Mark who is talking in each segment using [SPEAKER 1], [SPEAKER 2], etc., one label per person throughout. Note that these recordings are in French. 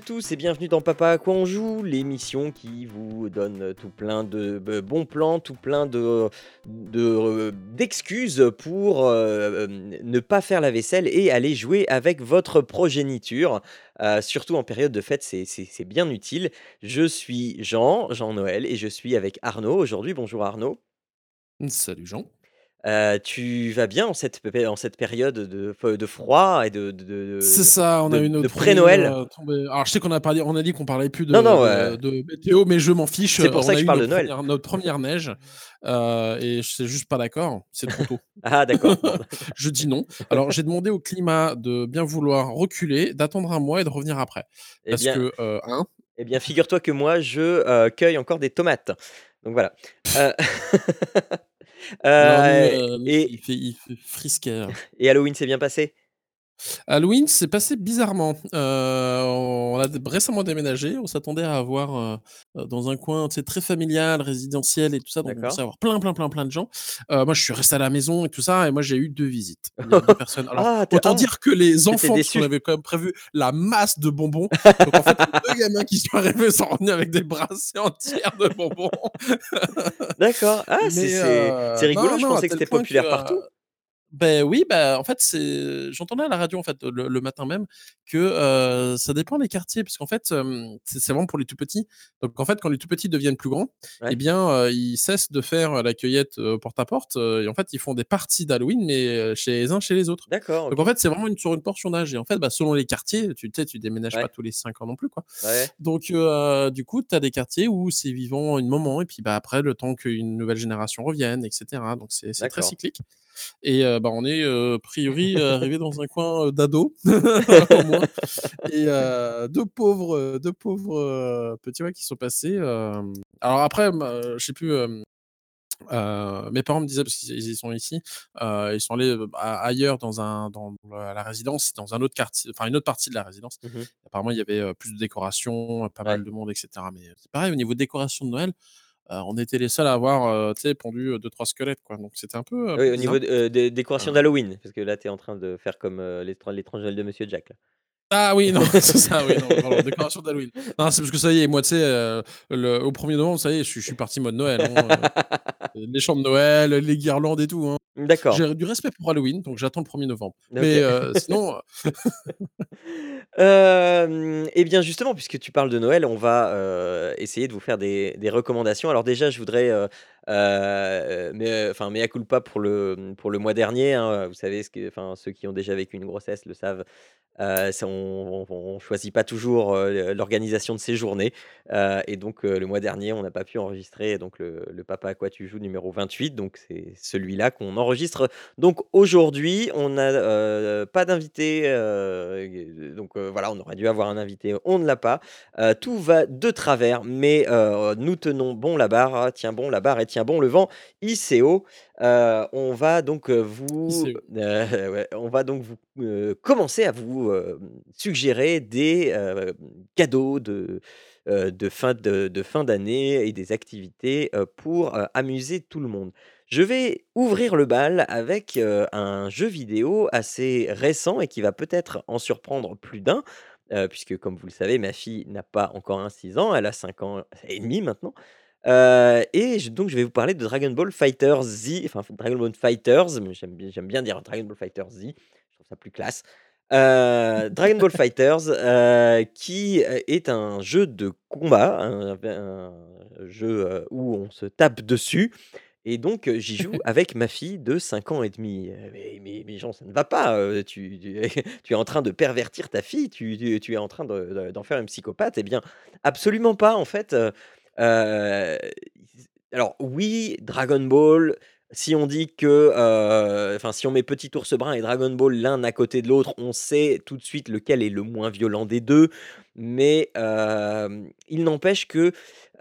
[SPEAKER 1] À tous et bienvenue dans Papa à quoi on joue, l'émission qui vous donne tout plein de euh, bons plans, tout plein de euh, d'excuses pour euh, ne pas faire la vaisselle et aller jouer avec votre progéniture. Surtout en période de fête, c'est bien utile. Je suis Jean, Jean-Noël, et je suis avec Arnaud aujourd'hui. Bonjour Arnaud.
[SPEAKER 2] Salut Jean.
[SPEAKER 1] Euh, tu vas bien en cette, pé- en cette période de, de froid et de, de,
[SPEAKER 2] C'est
[SPEAKER 1] de,
[SPEAKER 2] ça, on a
[SPEAKER 1] de-
[SPEAKER 2] eu
[SPEAKER 1] de
[SPEAKER 2] notre premier
[SPEAKER 1] pré-Noël?
[SPEAKER 2] Alors je sais qu'on a parlé, on a dit qu'on parlait plus
[SPEAKER 1] Non,
[SPEAKER 2] de,
[SPEAKER 1] non,
[SPEAKER 2] de,
[SPEAKER 1] ouais.
[SPEAKER 2] de météo, mais je m'en fiche.
[SPEAKER 1] C'est pour
[SPEAKER 2] on
[SPEAKER 1] ça
[SPEAKER 2] a
[SPEAKER 1] que je parle de Noël.
[SPEAKER 2] première, notre première neige euh, et je suis juste pas d'accord. C'est trop tôt.
[SPEAKER 1] Ah, d'accord.
[SPEAKER 2] Je dis non. Alors j'ai demandé au climat de bien vouloir reculer, d'attendre un mois et de revenir après.
[SPEAKER 1] Eh
[SPEAKER 2] Parce
[SPEAKER 1] bien,
[SPEAKER 2] que hein,
[SPEAKER 1] eh bien figure-toi que moi, je cueille encore des tomates. Donc voilà. Euh,
[SPEAKER 2] alors nous,
[SPEAKER 1] euh, et,
[SPEAKER 2] il fait, il fait frisquet.
[SPEAKER 1] et Halloween s'est bien passé?
[SPEAKER 2] Halloween s'est passé bizarrement. Euh, on a récemment déménagé. On s'attendait à avoir euh, euh, dans un coin très familial, résidentiel et tout ça. Donc on pensait avoir plein, plein, plein, plein de gens. Euh, moi, je suis resté à la maison et tout ça. Et moi, j'ai eu deux visites. Il y a deux personnes. Alors,
[SPEAKER 1] Ah,
[SPEAKER 2] autant
[SPEAKER 1] ah,
[SPEAKER 2] dire que les enfants, parce qu'on avait quand même prévu la masse de bonbons. Donc en fait, les deux gamins qui sont arrivés sont revenus avec des brassées entières de bonbons.
[SPEAKER 1] D'accord. Ah, c'est rigolo.
[SPEAKER 2] non,
[SPEAKER 1] Je
[SPEAKER 2] non,
[SPEAKER 1] pensais que c'était
[SPEAKER 2] que
[SPEAKER 1] populaire partout.
[SPEAKER 2] Ben oui, bah, en fait, c'est j'entendais à la radio, en fait, le le matin même que, ça dépend des quartiers parce qu'en fait, c'est c'est vraiment pour les tout petits. Donc en fait, quand les tout petits deviennent plus grands
[SPEAKER 1] Ouais.
[SPEAKER 2] bien, ils cessent de faire la cueillette, porte à porte, et en fait, ils font des parties d'Halloween mais, chez les uns chez les autres.
[SPEAKER 1] D'accord,
[SPEAKER 2] Donc en fait, c'est vraiment une sur une portion d'âge et en fait, bah, selon les quartiers, tu sais, tu déménages pas tous les 5 ans non plus, quoi.
[SPEAKER 1] Ouais.
[SPEAKER 2] Donc du coup, tu as des quartiers où c'est vivant une moment et puis, bah, après le temps qu'une nouvelle génération revienne et cetera. Donc c'est c'est très cyclique et bah, on est, heu, priori, arrivé dans un coin, moins et heu, 2 pauvres, heu, 2 pauvres, petits, ouais, qui sont passés, alors après, je sais plus, mes parents me disaient parce qu'ils sont ici, ils sont allés, a ailleurs dans un dans la résidence, dans un autre quartier, enfin une autre partie de la résidence.
[SPEAKER 1] Mhm.
[SPEAKER 2] Apparemment, il y avait, plus de décorations, pas
[SPEAKER 1] Ouais.
[SPEAKER 2] mal de monde et cetera mais c'est pareil au niveau décoration de Noël, on était les seuls à avoir, sais, pondu, heu, 2-3 squelettes, quoi. Donc c'était un peu,
[SPEAKER 1] Oui,
[SPEAKER 2] peu
[SPEAKER 1] au niveau de- euh, des décorations d'Halloween, parce que là, tu es en train de faire comme euh, l'étrange l'étrange Noël de Monsieur Jack. Là.
[SPEAKER 2] Ah oui, non, c'est ça, oui, non, pardon, décoration d'Halloween. Non, c'est parce que ça y est, moi, tu sais, le au 1er novembre, ça y est, je suis je suis parti mode Noël, hein, heu, les chants de Noël, les guirlandes et tout, hein.
[SPEAKER 1] D'accord.
[SPEAKER 2] J'ai du respect pour Halloween, donc j'attends le 1er novembre. Mais heu, sinon,
[SPEAKER 1] Euh, eh bien justement, puisque tu parles de Noël, on va euh, essayer de vous faire des, des recommandations. Alors déjà, je voudrais, euh, mais, enfin, mea culpa pour le pour le mois dernier. hein. Vous savez, ce que, enfin, ceux qui ont déjà vécu une grossesse le savent. Euh, on, on, choisit pas toujours euh, l'organisation de ces journées. Euh, et donc le mois dernier, on n'a pas pu enregistrer donc le, Papa à quoi tu joues numéro 28. Donc c'est celui-là qu'on enregistre donc aujourd'hui, on n'a pas d'invité. donc voilà, on aurait dû avoir un invité, on ne l'a pas. Tout va de travers, mais nous tenons bon la barre. hein, Tiens bon la barre et tiens bon le vent. ICO. Euh, on va donc vous, euh, ouais, on va donc vous euh, commencer à vous euh, suggérer des euh, cadeaux de euh, de fin de, de fin d'année et des activités pour amuser tout le monde. Je vais ouvrir le bal avec un jeu vidéo assez récent et qui va peut-être en surprendre plus d'un, euh, puisque comme vous le savez, ma fille n'a pas encore un 6 ans, elle a 5 ans et demi maintenant. Euh, et je- donc je vais vous parler de Dragon Ball Fighter Z, enfin Dragon Ball Fighters, mais j'aime bien, j'aime bien dire Dragon Ball Fighter Z, je trouve ça plus classe. Euh, Dragon Ball Fighters, euh, qui euh, est un jeu de combat, un, un jeu où on se tape dessus. Et donc, j'y joue avec ma fille de 5 ans et demi. Mais mais mais Jean, ça ne va pas, tu tu tu es en train de pervertir ta fille, tu tu tu es en train de de d'en faire une psychopathe. Eh bien, absolument pas, en fait, alors oui, Dragon Ball, si on dit que, enfin, si on met Petit Ours Brun et Dragon Ball l'un à côté de l'autre, on sait tout de suite lequel est le moins violent des 2. Mais, il n'empêche que,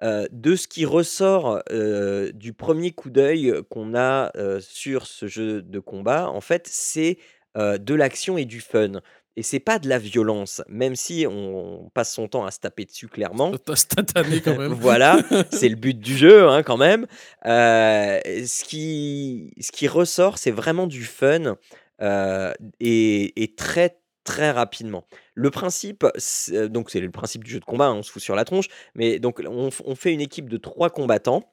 [SPEAKER 1] de ce qui ressort, du 1er coup d'œil qu'on a, sur ce jeu de combat, en fait, c'est, de l'action et du fun et c'est pas de la violence, même si on passe son temps à se taper dessus clairement.
[SPEAKER 2] Quand même.
[SPEAKER 1] Voilà, c'est le but du jeu, hein, quand même. Heu, ce qui ce qui ressort, c'est vraiment du fun, heu et et très, très rapidement. Le principe, c donc c'est le principe du jeu de combat, hein, on se fout sur la tronche, mais donc on fait une équipe de 3 combattants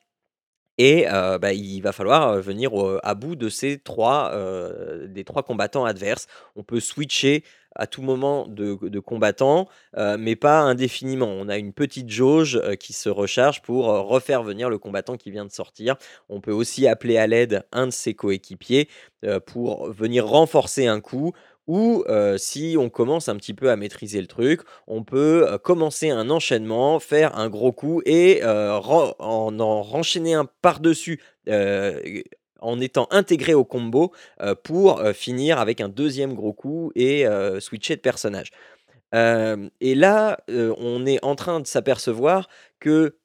[SPEAKER 1] et bah, il va falloir, venir au à bout de ces 3, heu, des 3 combattants adverses. On peut switcher à tout moment de de combattants, heu, mais pas indéfiniment. On a une petite jauge, heu, qui se recharge pour, heu, refaire venir le combattant qui vient de sortir. On peut aussi appeler à l'aide un de ses coéquipiers, heu, pour venir renforcer un coup ou, si on commence un petit peu à maîtriser le truc, on peut, commencer un enchaînement, faire un gros coup et en en renchaîner un par-dessus, en étant intégré au combo, heu, pour, heu, finir avec un 2e gros coup et heu, switcher de personnage. Et là, on est en train de s'apercevoir que,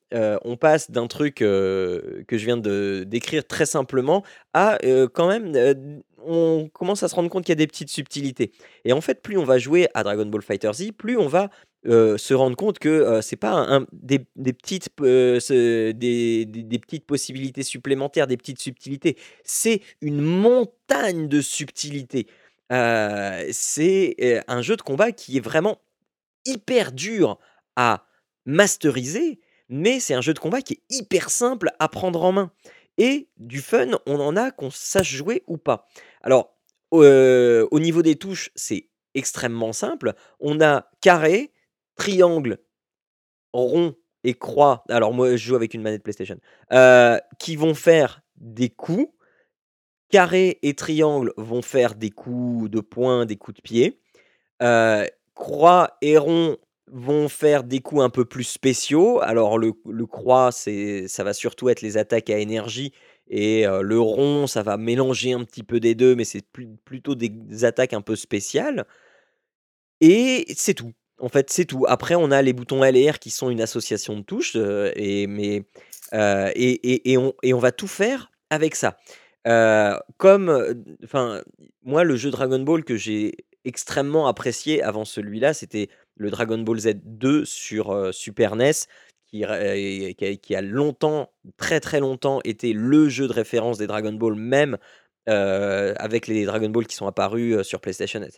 [SPEAKER 1] on passe d'un truc, que je viens de décrire très simplement à, quand même, on commence à se rendre compte qu'il y a des petites subtilités et en fait, plus on va jouer à Dragon Ball FighterZ, plus on va, heu, se rendre compte que, heu, c'est pas des petites ce des des petites possibilités supplémentaires, des petites subtilités. C'est une montagne de subtilités. Heu, c'est, un jeu de combat qui est vraiment hyper dur à masteriser, mais c'est un jeu de combat qui est hyper simple à prendre en main et du fun, on en a qu'on sache jouer ou pas. Alors, au niveau des touches, c'est extrêmement simple. On a carré, triangle, rond et croix. Alors moi, je joue avec une manette PlayStation, heu, qui vont faire des coups. Carré et triangle vont faire des coups de poing, des coups de pied. Heu, croix et rond vont faire des coups un peu plus spéciaux. Alors le croix, ça va surtout être les attaques à énergie et heu, le rond, ça va mélanger un petit peu des 2, mais c'est plut plutôt des attaques un peu spéciales et c'est tout. En fait, c'est tout. Après, on a les boutons L et R qui sont une association de touches, heu et mais heu et et on et on va tout faire avec ça. Heu, comme, enfin, moi, le jeu Dragon Ball que j'ai extrêmement apprécié avant celui-là, c'était le Dragon Ball Z 2 sur, Super NES qui qui a longtemps, très, très longtemps été le jeu de référence des Dragon Ball, même, avec les Dragon Ball qui sont apparus, sur PlayStation et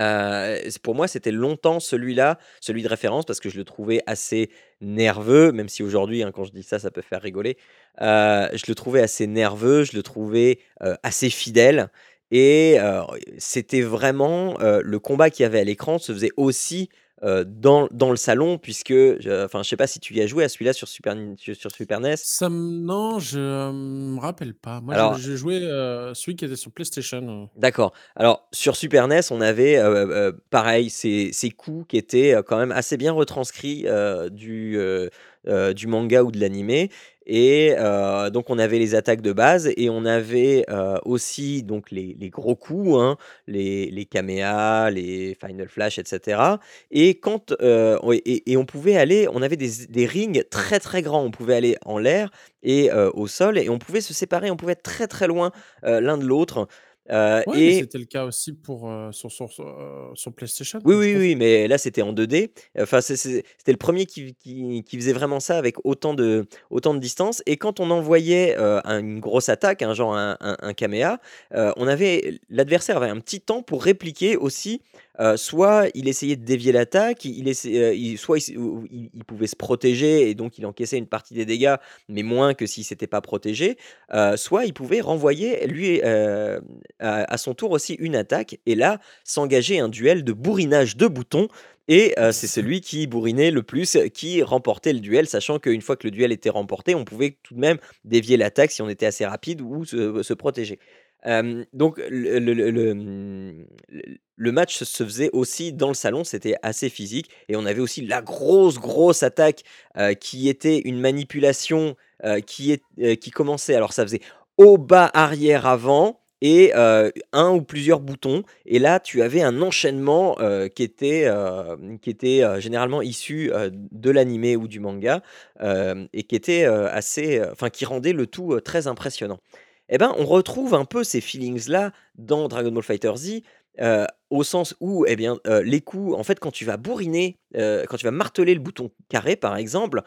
[SPEAKER 1] c pour moi, c'était longtemps celui-là, celui de référence parce que je le trouvais assez nerveux, même si aujourd'hui, hein, quand je dis ça, ça peut faire rigoler. Heu, je le trouvais assez nerveux, je le trouvais, assez fidèle et c'était vraiment, le combat qu'il y avait à l'écran se faisait aussi, heu, dans dans le salon puisque je enfin, je sais pas si tu y as joué à celui-là sur Super sur Super NES?
[SPEAKER 2] Ça non, je me rappelle pas. Moi, j'ai joué, heu, celui qui était sur PlayStation, heu
[SPEAKER 1] D'accord. Alors sur Super NES, on avait, heu, pareil, ces ces coups qui étaient, quand même assez bien retranscrits, du, du manga ou de l'animé et heu, donc on avait les attaques de base et on avait, heu, aussi donc les les gros coups, hein, les les les final flash et cetera. Et quand, oui et et on pouvait aller on avait des des rings très, très grands. On pouvait aller en l'air et au sol et on pouvait se séparer, on pouvait être très, très loin, l'un de l'autre, heu
[SPEAKER 2] Ouais,
[SPEAKER 1] et
[SPEAKER 2] c'était le cas aussi pour, heu, sur sur sur, heu, sur PlayStation,
[SPEAKER 1] Oui,
[SPEAKER 2] je
[SPEAKER 1] oui,
[SPEAKER 2] trouve.
[SPEAKER 1] oui, mais là, c'était en 2D. Enfin, c'était le 1er qui qui qui faisait vraiment ça avec autant de autant de distance et quand on envoyait, un une grosse attaque, hein, genre un un un heu, on avait l'adversaire avait un petit temps pour répliquer aussi. Soit il essayait de dévier l'attaque, il il soit il pouvait se protéger et donc il encaissait une partie des dégâts, mais moins que s'il s'était pas protégé. Soit il pouvait renvoyer lui, à à son tour aussi une attaque et là, s'engageait un duel de bourrinage de boutons et c'est celui qui bourrinait le plus qui remportait le duel, sachant qu'une fois que le duel était remporté, on pouvait tout de même dévier l'attaque si on était assez rapide ou se se protéger. Donc le le le mmh, match se faisait aussi dans le salon, c'était assez physique et on avait aussi la grosse, grosse attaque, qui était une manipulation, qui est qui commençait alors ça faisait haut, bas, arrière, avant, et un ou plusieurs boutons et là, tu avais un enchaînement, qui était, qui était, généralement issu, de l'animé ou du manga, et qui était, assez, enfin qui rendait le tout, très impressionnant. Et ben, on retrouve un peu ces feelings-là dans Dragon Ball FighterZ, heu, au sens où, et bien, heu, les coups en fait, quand tu vas bourriner, heu, quand tu vas marteler le bouton carré, par exemple,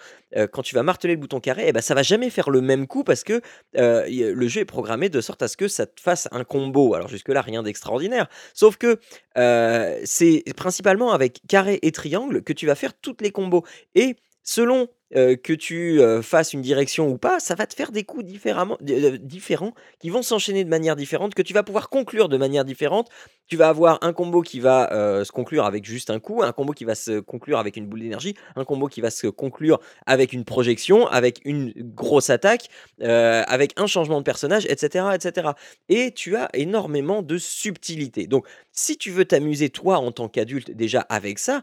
[SPEAKER 1] quand tu vas marteler le bouton carré, et bah, ça va jamais faire le même coup parce que, le jeu est programmé de sorte à ce que ça te fasse un combo. Alors jusque-là, rien d'extraordinaire. Sauf que, c'est principalement avec carré et triangle que tu vas faire toutes les combos et selon, que tu, fasses une direction ou pas, ça va te faire des coups différemment différents qui vont s'enchaîner de manière différente, que tu vas pouvoir conclure de manière différente. Tu vas avoir un combo qui va, se conclure avec juste un coup, un combo qui va se conclure avec une boule d'énergie, un combo qui va se conclure avec une projection, avec une grosse attaque, avec un changement de personnage et cetera et tu as énormément de subtilité. Donc si tu veux t'amuser toi en tant qu'adulte déjà avec ça,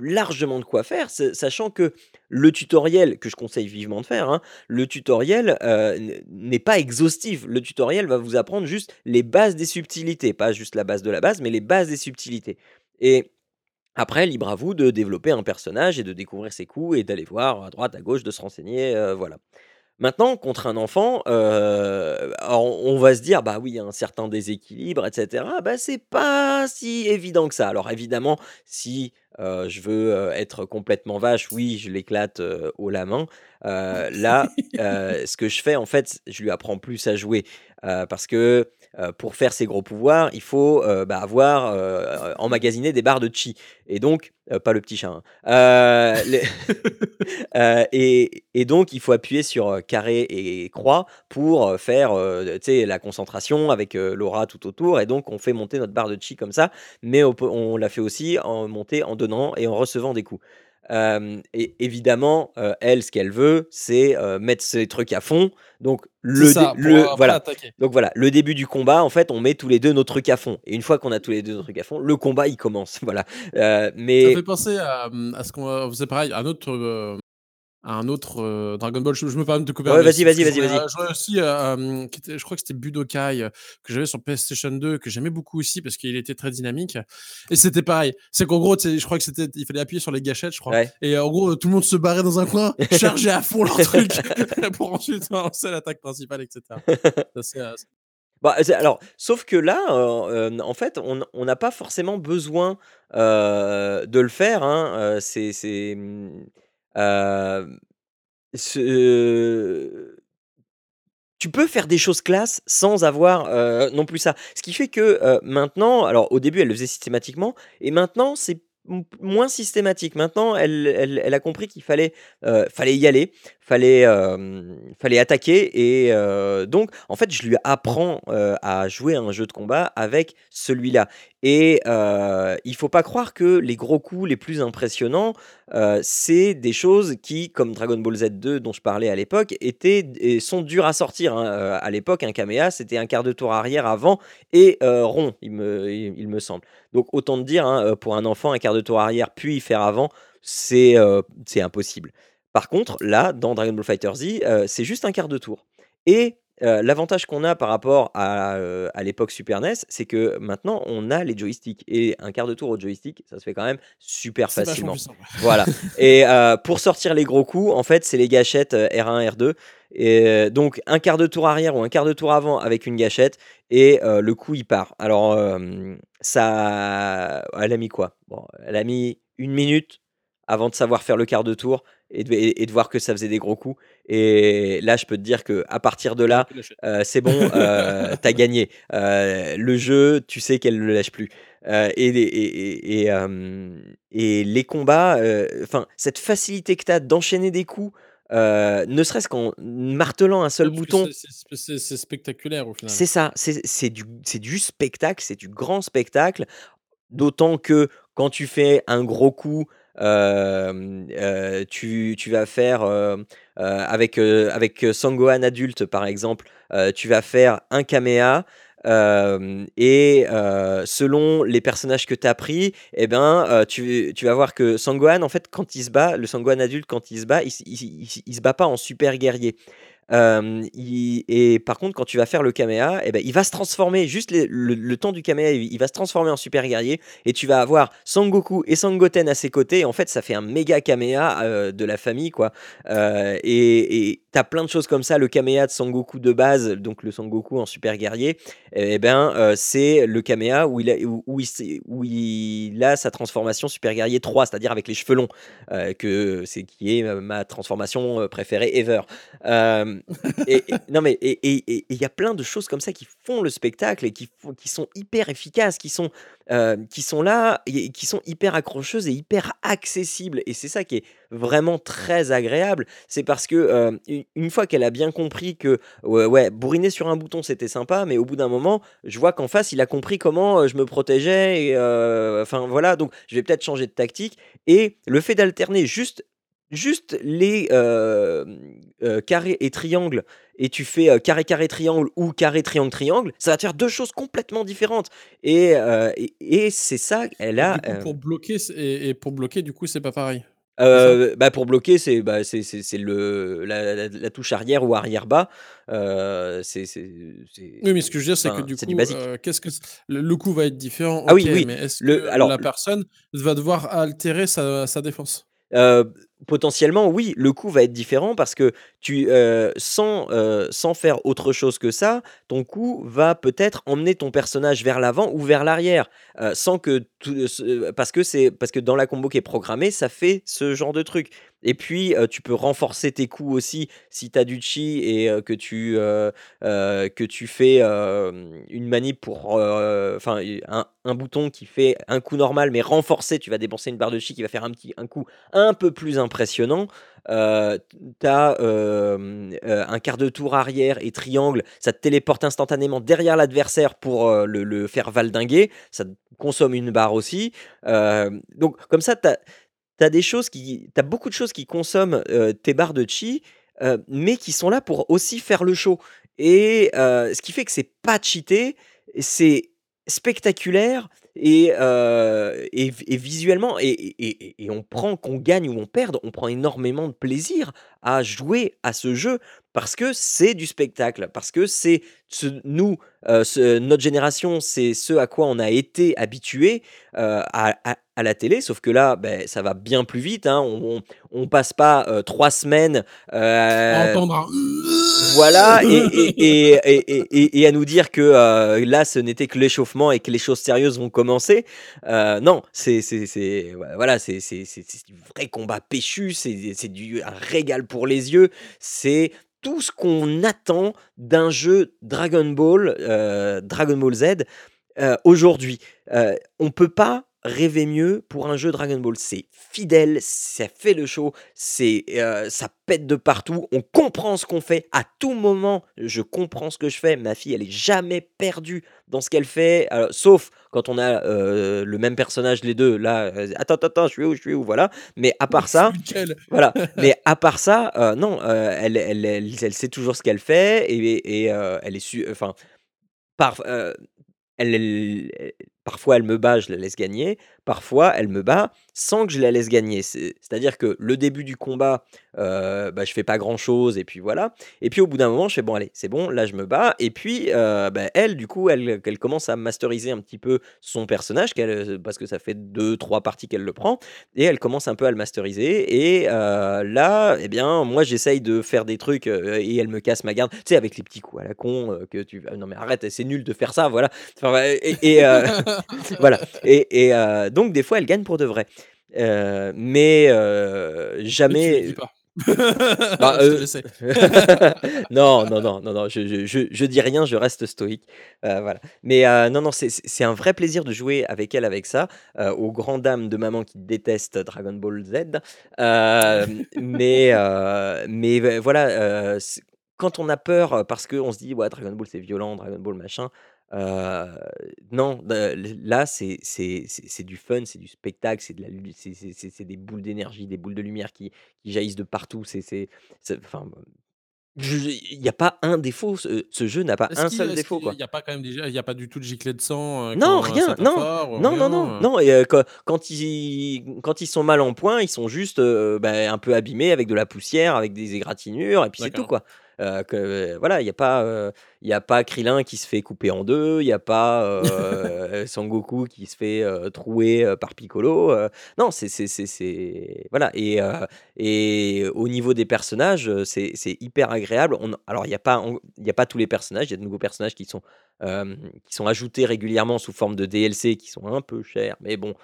[SPEAKER 1] largement de quoi faire, sachant que le tutoriel, que je conseille vivement de faire, hein, le tutoriel, heu, n n'est pas exhaustif. Le tutoriel va vous apprendre juste les bases des subtilités, pas juste la base de la base, mais les bases des subtilités et après, libre à vous de développer un personnage et de découvrir ses coups et d'aller voir à droite, à gauche, de se renseigner, heu, voilà. Maintenant, contre un enfant, alors on va se dire: «Bah oui, il y a un certain déséquilibre et cetera». Bah, c'est pas si évident que ça. Alors évidemment, si, je veux, être complètement vache, oui, je l'éclate, heu, haut la main. Là, ce que je fais, en fait, je lui apprends plus à jouer, parce que, pour faire ses gros pouvoirs, il faut, bah, avoir, emmagasiné des barres de chi et donc pas le petit chat, hein, les et et donc il faut appuyer sur, carré et croix pour, faire, la concentration avec, l'aura tout autour et donc on fait monter notre barre de chi comme ça, mais on peut on la fait aussi en monter en donnant et en recevant des coups. Et évidemment, elle, ce qu'elle veut, c'est, mettre ses trucs à fond, donc le
[SPEAKER 2] ça,
[SPEAKER 1] voilà,
[SPEAKER 2] attaquer.
[SPEAKER 1] donc voilà, le début du combat, en fait, on met tous les 2 nos trucs à fond. Et une fois qu'on a tous les 2 nos trucs à fond, le combat, il commence, voilà, heu,
[SPEAKER 2] Ça fait
[SPEAKER 1] mais
[SPEAKER 2] penser à, mmh, à ce qu'on, heu, faisait pareil, à un autre, à un autre, heu, Dragon Ball. Je je me permets de couper,
[SPEAKER 1] Ouais, vas-y, vas-y, vas-y,
[SPEAKER 2] aussi qui était je crois que c'était Budokai, que j'avais sur PlayStation 2, que j'aimais beaucoup aussi parce qu'il était très dynamique et c'était pareil. C'est qu'en gros, je crois que c'était il fallait appuyer sur les gâchettes, je crois
[SPEAKER 1] Ouais.
[SPEAKER 2] et en gros, tout le monde se barrait dans un coin, chargeait à fond leur truc pour ensuite lancer l'attaque principale et cetera. C'est assez, heu, c
[SPEAKER 1] Bah, alors, sauf que là, en fait, on n'a pas forcément besoin, de le faire, hein, c'est tu peux faire des choses classe sans avoir, non plus ça. Ce qui fait que, maintenant alors au début, elle le faisait systématiquement et maintenant c'est moins systématique. Maintenant, elle a compris qu'il fallait, fallait y aller, fallait, fallait attaquer et donc en fait, je lui apprends, à jouer un jeu de combat avec celui-là et heu, il faut pas croire que les gros coups les plus impressionnants, heu, c'est des choses qui, comme Dragon Ball Z2 dont je parlais à l'époque, étaient sont dures à sortir, hein. Heu, à l'époque, un Kamea, c'était un quart de tour arrière avant et rond, il me semble. Donc autant te dire, hein, pour un enfant, un quart de tour arrière, puis faire avant, c'est, impossible. Par contre, là, dans Dragon Ball FighterZ, heu, c'est juste un quart de tour et l'avantage qu'on a par rapport à, l'époque Super NES, c'est que maintenant on a les joysticks et un quart de tour au joystick, ça se fait quand même super facilement. Voilà et pour sortir les gros coups, en fait, c'est les gâchettes, heu, R1, R2 et donc un quart de tour arrière ou un quart de tour avant avec une gâchette et le coup, il part. Alors, ça elle a mis quoi? Bon, elle a mis 1 minute avant de savoir faire le quart de tour et de et de voir que ça faisait des gros coups et là, je peux te dire qu'à partir de là, heu, c'est bon, heu, tu as gagné. Heu, le jeu, tu sais qu'elle le lâche plus, et les et et et hem et les combats, enfin, cette facilité que tu as d'enchaîner des coups, ne serait-ce qu'en martelant un seul
[SPEAKER 2] que
[SPEAKER 1] bouton
[SPEAKER 2] c'est c'est sp c'est c'est spectaculaire au final.
[SPEAKER 1] c'est ça, c'est c'est du c'est du spectacle, c'est du grand spectacle. D'autant que quand tu fais un gros coup, tu tu vas faire, avec, avec, Sangohan adulte, par exemple, tu vas faire un hem et selon les personnages que tu as pris et ben, tu tu vas voir que Sangohan, en fait, quand il se bat, le Sangohan adulte, quand il se bat, il il se bat pas en super guerrier. Et par contre, quand tu vas faire le Kamea et bah, il va se transformer juste le temps du Kamea, il va se transformer en super guerrier et tu vas avoir Sangoku et Sangoten à ses côtés et en fait, ça fait un méga Kamea, heu, de la famille, quoi, et tu as plein de choses comme ça. Le Kamea de Sangoku de base, donc le Sangoku en super guerrier et ben, c'est le Kamea où il a il a sa transformation super guerrier 3, c'est-à-dire avec les cheveux longs, que c'est qui est, ma transformation, préférée ever. Hem et non mais et il y a plein de choses comme ça qui font le spectacle et qui sont hyper efficaces, qui sont, heu, qui sont là et qui sont hyper accrocheuses et hyper accessibles. Et c'est ça qui est vraiment très agréable. C'est parce que, heu, u une fois qu'elle a bien compris que, ouais, ouais, bourriner sur un bouton, c'était sympa, mais au bout d'un moment, je vois qu'en face, il a compris comment, je me protégeais enfin voilà, donc je vais peut-être changer de tactique. Et le fait d'alterner juste juste les, carrés et triangles et tu fais, carré, carré, triangle ou carré, triangle, triangle, ça va te faire 2 choses complètement différentes et et et c'est ça, elle a,
[SPEAKER 2] coup, pour bloquer, et et pour bloquer, du coup, c'est pas pareil?
[SPEAKER 1] Bah, pour bloquer, c'est, bah, c'est le la la la touche arrière ou arrière bas, c'est
[SPEAKER 2] Oui, mais ce que je veux dire, c'est que du coup, qu'est-ce que le coup va être différent,
[SPEAKER 1] Ah oui, oui,
[SPEAKER 2] mais est-ce
[SPEAKER 1] le
[SPEAKER 2] que
[SPEAKER 1] alors
[SPEAKER 2] la personne va devoir altérer sa sa défense?
[SPEAKER 1] Potentiellement oui, le coup va être différent parce que tu, heu, sans, heu, sans faire autre chose que ça, ton coup va peut-être emmener ton personnage vers l'avant ou vers l'arrière, heu, sans que parce que c'est parce que dans la combo qui est programmée, ça fait ce genre de truc. Et puis, tu peux renforcer tes coups aussi si tu as du chi et que tu, que tu fais, une manip pour, enfin, un un bouton qui fait un coup normal mais renforcé, tu vas dépenser une barre de chi qui va faire un petit un coup un peu plus impressionnant. Heu, t tu as, hem, heu, un quart de tour arrière et triangle, ça te téléporte instantanément derrière l'adversaire pour, heu, le faire valdinguer. Ça consomme une barre aussi. Donc comme ça, tu as des choses qui tu as beaucoup de choses qui consomment, tes barres de chi, mais qui sont là pour aussi faire le show et ce qui fait que c'est pas cheaté, c'est spectaculaire et heu et visuellement et et et on prend qu'on gagne ou on perde, on prend énormément de plaisir à jouer à ce jeu parce que c'est du spectacle, parce que c'est ce nous, ce notre génération, c'est ce à quoi on a été habitués, heu, à à à la télé. Sauf que là, beh, ça va bien plus vite, hein. On on on passe pas, heu, 3 semaines,
[SPEAKER 2] À entendre un
[SPEAKER 1] voilà et à nous dire que, là, ce n'était que l'échauffement et que les choses sérieuses vont commencer. Non, c'est c'est c'est voi voilà, c'est du vrai combat péchu, c'est un régal pour les yeux. C'est tout ce qu'on attend d'un jeu Dragon Ball, heu, Dragon Ball Z, heu, aujourd'hui. Heu, on peut pas rêver mieux pour un jeu Dragon Ball. C'est fidèle, ça fait le show, c'est, heu, ça pète de partout, on comprend ce qu'on fait. À tout moment, je comprends ce que je fais. Ma fille, elle est jamais perdue dans ce qu'elle fait, sauf quand on a, heu, le même personnage les 2 là, heu: «Attends, attends, attends, je suis où? Je suis où?» voilà, mais à part ça, voilà, mais à part ça, heu, non, elle elle elle elle sait toujours ce qu'elle fait et elle est su enfin, elle elle elle parfois elle me bat, je la laisse gagner, parfois elle me bat sans que je la laisse gagner. C'est c'est-à-dire que le début du combat, heu, bah, je fais pas grand chose et puis voilà et puis au bout d'un moment, je fais: «Bon allez, c'est bon, là je me bats» et puis, heu, bah, elle du coup, elle qu'elle commence à masteriser un petit peu son personnage qu'elle, heu parce que ça fait 2-3 parties qu'elle le prend et elle commence un peu à le masteriser et heu, là et bien, moi j'essaye de faire des trucs, et elle me casse ma garde. Tu sais avec les petits coups à la con, que tu «Non mais arrête, c'est nul de faire ça», voilà. Et et voilà donc des fois, elle gagne pour de vrai. Heu, mais heu,
[SPEAKER 2] Mais tu
[SPEAKER 1] jamais,
[SPEAKER 2] dis pas.
[SPEAKER 1] bah,
[SPEAKER 2] Je
[SPEAKER 1] heu,
[SPEAKER 2] le sais.
[SPEAKER 1] non, non, non, non, non, je je je je dis rien, je reste stoïque, heu, voilà. Mais non, non, c'est un vrai plaisir de jouer avec elle avec ça, aux grand dames de maman qui déteste Dragon Ball Z. Mais mais v voilà, quand on a peur parce qu'on se dit: «Ouais, Dragon Ball, c'est violent, Dragon Ball machin», heu, non, de l là, c'est c'est c'est c'est du fun, c'est du spectacle, c'est de la lu c'est c'est c'est c'est des boules d'énergie, des boules de lumière qui qui jaillissent de partout. C'est c'est c'est enfin, je il y a pas un défaut, ce ce jeu n'a pas
[SPEAKER 2] Est-ce
[SPEAKER 1] un
[SPEAKER 2] qu'il
[SPEAKER 1] seul
[SPEAKER 2] est-ce
[SPEAKER 1] défaut,
[SPEAKER 2] qu'il
[SPEAKER 1] quoi.
[SPEAKER 2] y a pas quand même déjà il y a pas du tout de giclée de sang, heu,
[SPEAKER 1] Non,
[SPEAKER 2] quand ça
[SPEAKER 1] rien, non,
[SPEAKER 2] ou
[SPEAKER 1] non, non, non,
[SPEAKER 2] rien, heu?
[SPEAKER 1] non et heu, quand quand ils quand ils sont mal en point, ils sont juste, heu, bah, un peu abîmés avec de la poussière, avec des égratignures et puis c'est tout,
[SPEAKER 2] D'accord.
[SPEAKER 1] quoi. heu, que voilà, il y a pas, heu, il y a pas Krillin qui se fait couper en 2, il y a pas, heu, Sangoku qui se fait, heu, trouer, heu, par Piccolo, heu, non, c'est c'est c'est c'est voilà. Et et au niveau des personnages, c'est c'est hyper agréable. On alors il y a pas on il y a pas tous les personnages, il y a de nouveaux personnages qui sont, qui sont ajoutés régulièrement sous forme de DLC qui sont un peu chers, mais bon,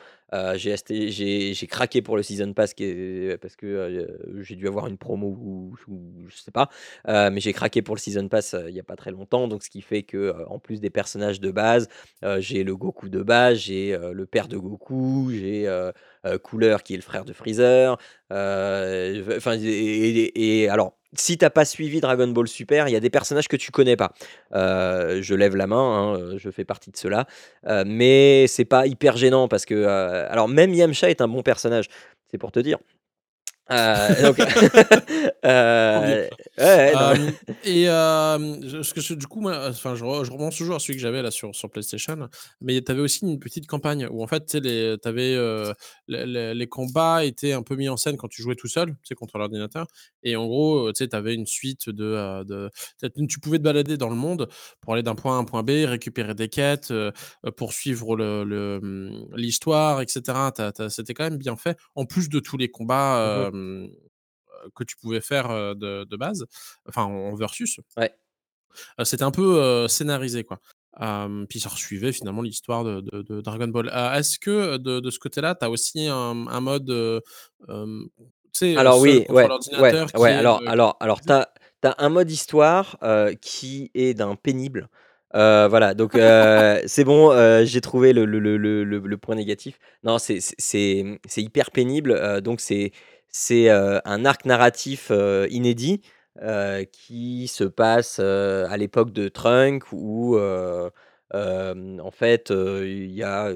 [SPEAKER 1] j'ai acheté j'ai j'ai craqué pour le season pass qui est parce que, j'ai dû avoir une promo ou ou je sais pas, mais j'ai craqué pour le season pass, il y a pas très donc ce qui fait que, en plus des personnages de base, j'ai le Goku de base, j'ai, le père de Goku, j'ai, Cooler qui est le frère de Freezer, enfin et alors si tu as pas suivi Dragon Ball Super, il y a des personnages que tu connais pas. Je lève la main, hein, je fais partie de ceux-là, heu, mais c'est pas hyper gênant parce que, alors même Yamcha est un bon personnage, c'est pour te dire. Donc ouais, ouais, non.
[SPEAKER 2] Hem et ce que du coup, moi, enfin, je re je repense toujours à celui que j'avais là sur sur PlayStation, mais tu avais aussi une petite campagne où en fait, tu les avais, les combats étaient un peu mis en scène quand tu jouais tout seul, tu contre l'ordinateur et en gros, tu avais une suite de, tu pouvais te balader dans le monde pour aller d'un point A à un point B, récupérer des quêtes, poursuivre le le, mmh, l'histoire et cetera. Tu as tu as c'était quand même bien fait, en plus de tous les combats, heu, que tu pouvais faire, de de base, enfin en versus.
[SPEAKER 1] Ouais.
[SPEAKER 2] C'était un peu, scénarisé, quoi. Puis ça resuivait finalement l'histoire de de de Dragon Ball. Est-ce que de de ce côté-là, tu as aussi un un mode, heu,
[SPEAKER 1] Alors oui, ouais, ouais, ouais,
[SPEAKER 2] est,
[SPEAKER 1] alors alors alors tu as un mode histoire, qui est d'un pénible. Voilà, donc c'est bon, j'ai trouvé le le le le point négatif. Non, c'est mmh, hyper pénible, donc c'est c'est, un arc narratif, inédit, qui se passe, à l'époque de Trunks où, en fait, il y a,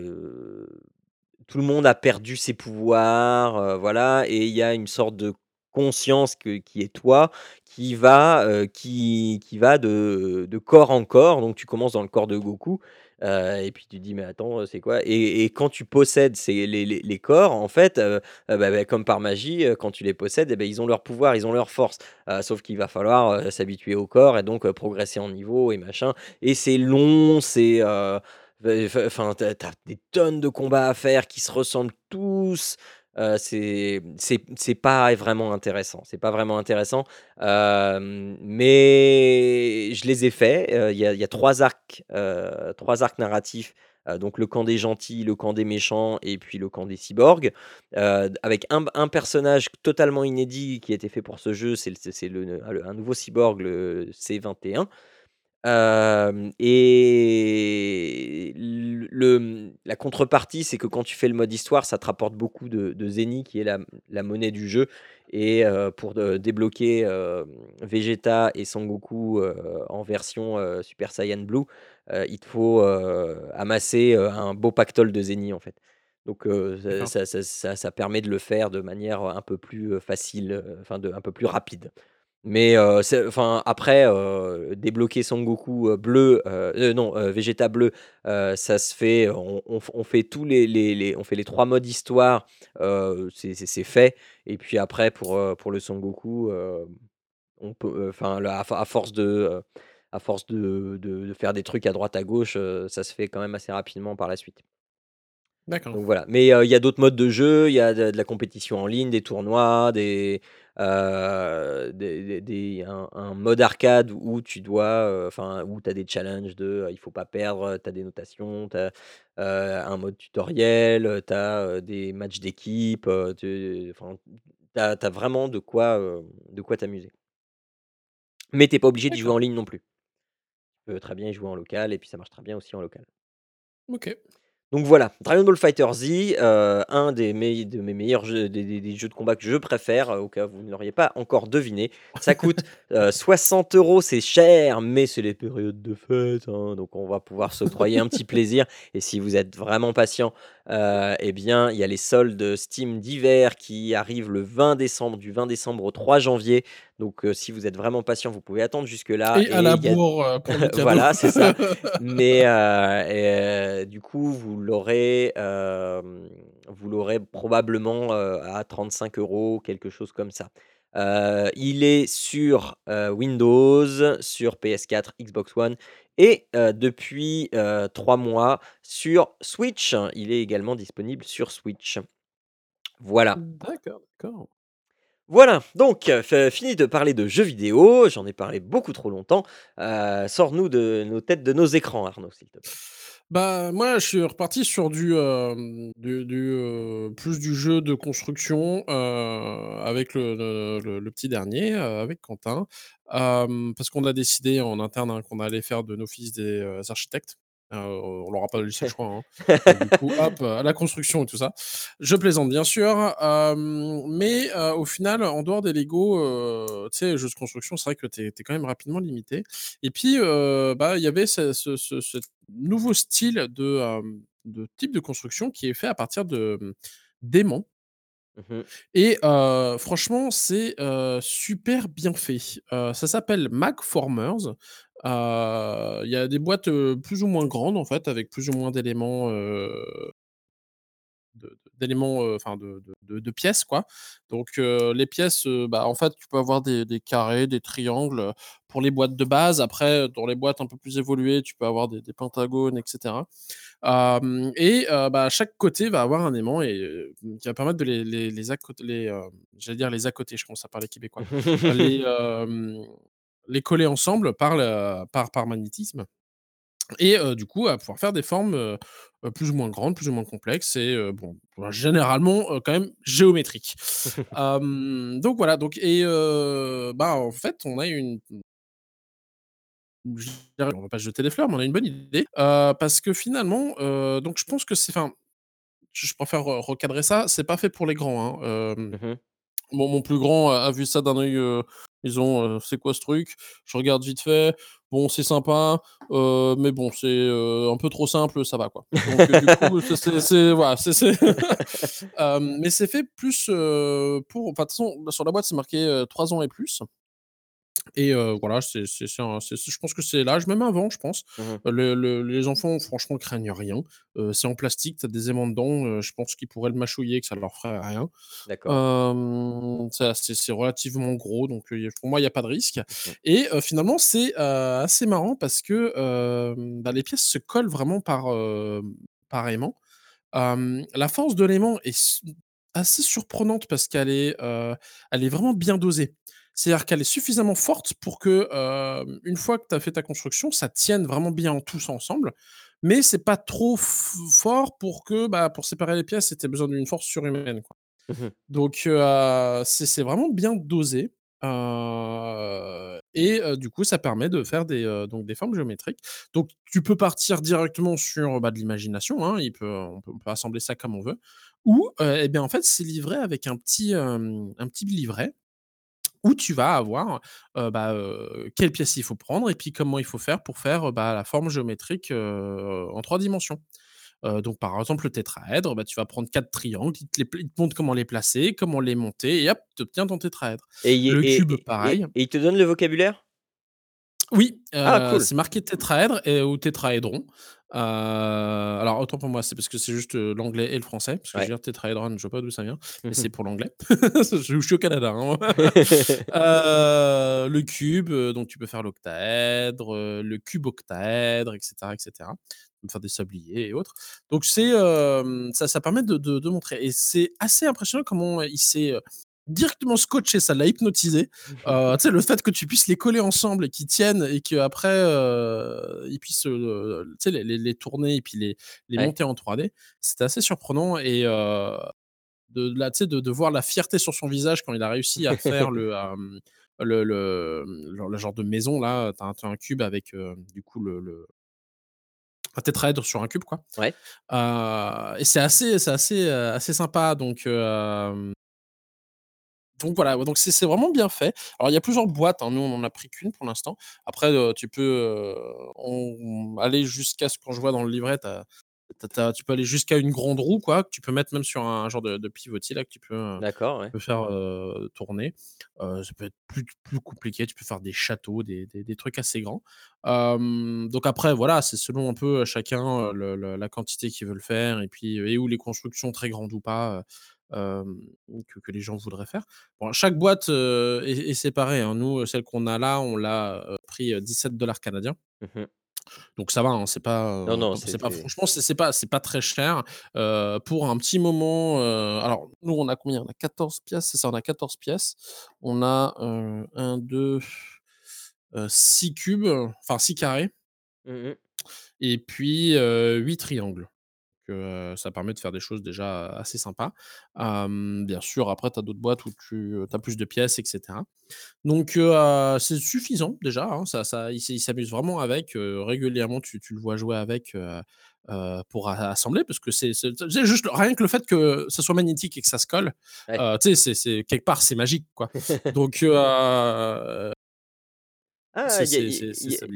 [SPEAKER 1] tout le monde a perdu ses pouvoirs, voilà et il y a une sorte de conscience qui est toi, qui va, qui qui va de de corps en corps. Donc tu commences dans le corps de Goku, et puis tu dis: «Mais attends, c'est quoi?» et quand tu possèdes les corps, en fait, bah bah, comme par magie, quand tu les possèdes et beh, ils ont leur pouvoir, ils ont leur force. Sauf qu'il va falloir, s'habituer au corps et donc progresser en niveau et machin et c'est long, c'est, enfin enfin, tu as des tonnes de combats à faire qui se ressemblent tous, c'est pas vraiment intéressant, c'est pas vraiment intéressant, mais je les ai faits, il y y a 3 arcs, 3 arcs narratifs, donc le camp des gentils, le camp des méchants et puis le camp des cyborgs, avec un un personnage totalement inédit qui a été fait pour ce jeu, c'est le le un nouveau cyborg, le C21 Hem et l le, mmh, la contrepartie, c'est que quand tu fais le mode histoire, ça te rapporte beaucoup de de Zeni, qui est la la monnaie du jeu et heu, pour de débloquer, hem, Vegeta et Sangoku, heu, en version, heu, Super Saiyan Blue, heu, il te faut, heu, amasser, heu, un beau pactole de Zeni, en fait. Donc heu,
[SPEAKER 2] D'accord.
[SPEAKER 1] ça ça ça ça permet de le faire de manière, un peu plus, heu, facile, heu, enfin de un peu plus rapide. Mais c'est enfin après, heu, débloquer Son Goku, heu, bleu, heu, non, Vegeta bleu, ça se fait, on on f on fait tous les les les on fait les 3 modes histoire, c'est c'est c'est fait et puis après pour, pour le Son Goku, heu, on peut, enfin là, à à force de, à force de de de faire des trucs à droite à gauche, ça se fait quand même assez rapidement par la suite.
[SPEAKER 2] D'accord.
[SPEAKER 1] Donc voilà, mais il y a d'autres modes de jeu, il y a de de la compétition en ligne, des tournois, des, heu, des des un un mode arcade où tu dois, heu, enfin, où tu as des challenges de, heu, il faut pas perdre, tu as des notations, tu as, un mode tutoriel, tu as, des matchs d'équipe, tu as as vraiment de quoi, de quoi t'amuser. Mais tu es pas obligé d'y jouer en ligne non plus. Tu peux très bien y jouer en local et puis ça marche très bien aussi en local.
[SPEAKER 2] OK.
[SPEAKER 1] Donc voilà, Dragon Ball FighterZ, heu, un des de mes meilleurs jeux des des des jeux de combat que je préfère, heu, au cas où vous ne l'auriez pas encore deviné. Ça coûte, heu, 60 €, c'est cher, mais c'est les périodes de fête, hein, donc on va pouvoir s'octroyer un petit plaisir et si vous êtes vraiment patient, heu et bien, il y a les soldes Steam d'hiver qui arrivent le 20 décembre, du 20 décembre au 3 janvier. Donc heu, si vous êtes vraiment patient, vous pouvez attendre jusque là
[SPEAKER 2] Et à la
[SPEAKER 1] a
[SPEAKER 2] bourre, pour cadeaux.
[SPEAKER 1] voilà, c'est ça. Mais et du coup, vous l'aurez, vous l'aurez probablement, à 35 euros, quelque chose comme ça. Heu, il est sur, heu, Windows, sur PS4, Xbox One et heu, depuis, 3 mois sur Switch. Il est également disponible sur Switch. Voilà.
[SPEAKER 2] D'accord, d'accord.
[SPEAKER 1] Voilà, donc fini de parler de jeux vidéo, j'en ai parlé beaucoup trop longtemps. Sors-nous de nos têtes de nos écrans, Arnaud, s'il te plaît.
[SPEAKER 2] Bah, moi, je suis reparti sur du, hem, du heu, plus du jeu de construction, heu, avec le le petit dernier, avec Quentin. Parce qu'on a décidé en interne, hein, qu'on allait faire de nos fils des, architectes. Heu, on leur a pas laissé le choix, hein. Donc du coup, hop, la construction et tout ça. Je plaisante bien sûr, mais au final, en dehors des Lego, tu sais, jeux de construction, c'est vrai que tu es quand même rapidement limité. Et puis, bah, il y avait ce ce nouveau style de, de type de construction qui est fait à partir de, d'aimants
[SPEAKER 1] Mmh mh.
[SPEAKER 2] et franchement, c'est, super bien fait. Ça s'appelle Magformers. Heu, il y a des boîtes, plus ou moins grandes, en fait, avec plus ou moins d'éléments, d'éléments, enfin de de de de pièces, quoi. Donc les pièces, bah, en fait, tu peux avoir des des carrés, des triangles, pour les boîtes de base. Après, dans les boîtes un peu plus évoluées, tu peux avoir des des pentagones et cetera. Hem et bah, chaque côté va avoir un aimant et qui va permettre de les les les accot les, j'allais dire les accoter, je commence à parler québécois. Les, les coller ensemble par par par magnétisme et du coup, à pouvoir faire des formes, plus ou moins grandes, plus ou moins complexes et bon, bah, généralement, quand même géométriques. Donc voilà, donc et bah, en fait, on a une on va pas jeter des fleurs, mais on a une bonne idée, parce que finalement, donc je pense que c'est enfin, je préfère re recadrer ça, c'est pas fait pour les grands, hein,
[SPEAKER 1] Mmh
[SPEAKER 2] Mon plus grand a a vu ça d'un œil, disons, heu: «C'est quoi ce truc?» je regarde vite fait, bon, c'est sympa, mais bon, c'est, un peu trop simple, ça va, quoi. Donc du coup, c'est voilà, mais c'est fait plus, pour enfin, de toute façon, sur la boîte, c'est marqué, heu, 3 ans et plus. Et voilà, c'est c'est c'est un c'est c'est je pense que c'est l'âge, même avant, je pense.
[SPEAKER 1] Mmh
[SPEAKER 2] le le les enfants, franchement, craignent rien. C'est en plastique, tu as des aimants dedans, je pense qu'ils pourraient le mâchouiller, que ça leur ferait rien.
[SPEAKER 1] D'accord.
[SPEAKER 2] Ça c'est c'est relativement gros, donc heu, y a pour moi, il y a pas de risque
[SPEAKER 1] Mmh mh.
[SPEAKER 2] et finalement, c'est, assez marrant parce que, bah, les pièces se collent vraiment par, par aimant. La force de l'aimant est s assez surprenante parce qu'elle est, elle est vraiment bien dosée. C'est-à-dire qu'elle est suffisamment forte pour que, une fois que tu as fait ta construction, ça tienne vraiment bien tous ensemble, mais c'est pas trop fort pour que, bah, pour séparer les pièces, tu aies besoin d'une force surhumaine, quoi.
[SPEAKER 1] Mmh mh.
[SPEAKER 2] Donc c'est vraiment bien dosé, et du coup, ça permet de faire des, donc des formes géométriques. Donc tu peux partir directement sur, bah, de l'imagination, hein, il peut on peut on peut assembler ça comme on veut ou et bien, en fait, c'est livré avec un petit, un petit livret où tu vas avoir, heu, bah, heu, quelles pièces il faut prendre et puis comment il faut faire pour faire, bah, la forme géométrique, en 3 dimensions. Donc par exemple, le tétraèdre, bah, tu vas prendre 4 triangles, il te les pl il te montre comment les placer, comment les monter et hop, tu obtiens ton tétraèdre.
[SPEAKER 1] Et
[SPEAKER 2] Le
[SPEAKER 1] et
[SPEAKER 2] cube,
[SPEAKER 1] et
[SPEAKER 2] pareil.
[SPEAKER 1] et il te donne le vocabulaire?
[SPEAKER 2] Oui,
[SPEAKER 1] Ah cool!
[SPEAKER 2] c'est marqué tétraèdre et ou tétraédron. Heu, alors autant pour moi, c'est parce que c'est juste, heu, l'anglais et le français, parce que je veux dire tétraédron, je vois pas d'où ça vient, mais
[SPEAKER 1] Mmh mh.
[SPEAKER 2] c'est pour l'anglais. Je je suis au Canada, hein. Le cube, donc tu peux faire l'octaèdre, le cuboctaèdre et cetera et cetera. Tu peux faire des sabliers et autres. Donc c'est, ça ça permet de de de montrer et c'est assez impressionnant comment il s'est, directement scotché, ça l'a hypnotisé. Heu, tu sais, le fait que tu puisses les coller ensemble et qu'ils tiennent et qu'après, heu, ils puissent, tu sais, les les les tourner et puis les les
[SPEAKER 1] Ouais.
[SPEAKER 2] monter en 3D, c'était assez surprenant et heu, de là, tu sais, de de voir la fierté sur son visage quand il a réussi à faire le, le le, mmh, genre le genre de maison là, tu as un tu as un cube avec, du coup le le un tétraèdre sur un cube quoi.
[SPEAKER 1] Ouais.
[SPEAKER 2] Et c'est assez c'est assez, assez sympa donc donc voilà, donc c'est vraiment bien fait. Alors il y a plusieurs boîtes, hein, nous on en a pris qu'1 pour l'instant. Après, heu, tu peux, heu, on aller jusqu'à ce je vois dans le livret, tu as tu as tu as tu peux aller jusqu'à une grande roue quoi, que tu peux mettre même sur un genre de de pivotier là que tu peux,
[SPEAKER 1] ouais.
[SPEAKER 2] peux faire, tourner. Ça peut être plus plus compliqué, tu peux faire des châteaux, des des des trucs assez grands. Donc après voilà, c'est selon un peu, chacun, heu, le le la quantité qu'ils veulent faire et puis, et ou les constructions très grandes ou pas, que que les gens voudraient faire. Bon, chaque boîte, est est séparée, hein. Nous, celle qu'on a là, on l'a, pris, heu, 17 canadiens.
[SPEAKER 1] Mmh mh.
[SPEAKER 2] Donc ça va, hein, c'est pas,
[SPEAKER 1] Non, non,
[SPEAKER 2] c'est pas franchement, c'est pas c'est pas très cher, pour un petit moment, alors nous, on a combien? On a 14 pièces, c'est ça, on a 14 pièces. On a, heu, 1-2, heu, 6 cubes, enfin 6 carrés
[SPEAKER 1] Mmh mh.
[SPEAKER 2] et puis, 8 triangles. Que, ça permet de faire des choses déjà assez sympas. Bien sûr, après tu as d'autres boîtes où tu, as plus de pièces et cetera. Donc, c'est suffisant déjà, hein, ça ça il s'amuse vraiment avec, régulièrement tu tu le vois jouer avec, pour assembler parce que c'est juste rien que le fait que ça soit magnétique et que ça se colle,
[SPEAKER 1] Ouais.
[SPEAKER 2] tu sais, c'est quelque part, c'est magique, quoi. Donc,
[SPEAKER 1] Ah,
[SPEAKER 2] c'est c'est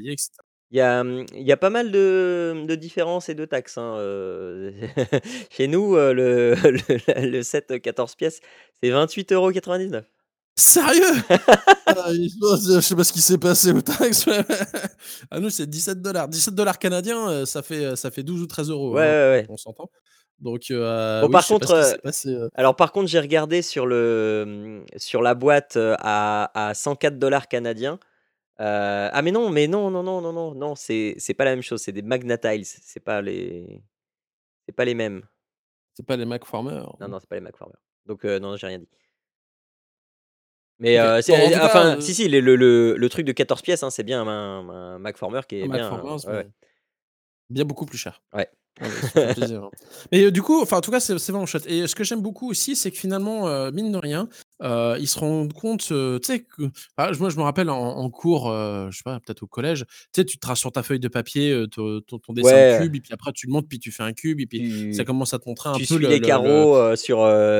[SPEAKER 1] il y a il y a, mmh, il y a pas mal de de différences et de taxes, hein, chez nous, le le le set 14 pièces, c'est 28,99 €.
[SPEAKER 2] Sérieux? Ah je sais pas ce qui s'est passé aux taxes, mais à nous, c'est 17 $. 17 canadiens, heu, ça fait, heu, ça fait 12 ou 13 €,
[SPEAKER 1] Ouais,
[SPEAKER 2] hein,
[SPEAKER 1] ouais,
[SPEAKER 2] on
[SPEAKER 1] ouais.
[SPEAKER 2] on s'entend. Donc,
[SPEAKER 1] Bon
[SPEAKER 2] oui,
[SPEAKER 1] par
[SPEAKER 2] je sais pas
[SPEAKER 1] contre,
[SPEAKER 2] ce qui
[SPEAKER 1] heu,
[SPEAKER 2] s'est passé, heu
[SPEAKER 1] alors par contre, j'ai regardé sur le, mmh, sur la boîte, à à 104 canadiens. Heu, ah mais non, mais non, non, non, non, non, non, c'est c'est pas la même chose, c'est des Magna Tiles, c'est pas les c'est pas les mêmes.
[SPEAKER 2] C'est pas les Macformer?
[SPEAKER 1] Non, non, c'est pas les Macformer. Donc, heu, non, j'ai rien dit. Mais,
[SPEAKER 2] en tout cas,
[SPEAKER 1] enfin, si, si, le le le le truc de 14 pièces, hein, c'est bien un un Macformer qui
[SPEAKER 2] Un
[SPEAKER 1] est bien, ouais, ouais.
[SPEAKER 2] mais bien beaucoup plus cher.
[SPEAKER 1] Ouais.
[SPEAKER 2] Ça fait plaisir, hein. Mais, heu, du coup, enfin, en tout cas, c'est c'est vraiment chouette et ce que j'aime beaucoup aussi, c'est que finalement, heu, mine de rien, heu, ils se rendent compte, heu, tu sais que ah, moi, je me rappelle en en cours, je sais pas, peut-être au collège, tu sais, tu traces sur ta feuille de papier, ton ton dessin de
[SPEAKER 1] Ouais.
[SPEAKER 2] cube et puis après tu le montes, puis tu fais un cube et puis ça
[SPEAKER 1] Tu
[SPEAKER 2] commence à te montrer un
[SPEAKER 1] tu
[SPEAKER 2] peu
[SPEAKER 1] suis
[SPEAKER 2] le
[SPEAKER 1] les
[SPEAKER 2] le le
[SPEAKER 1] carreaux, sur,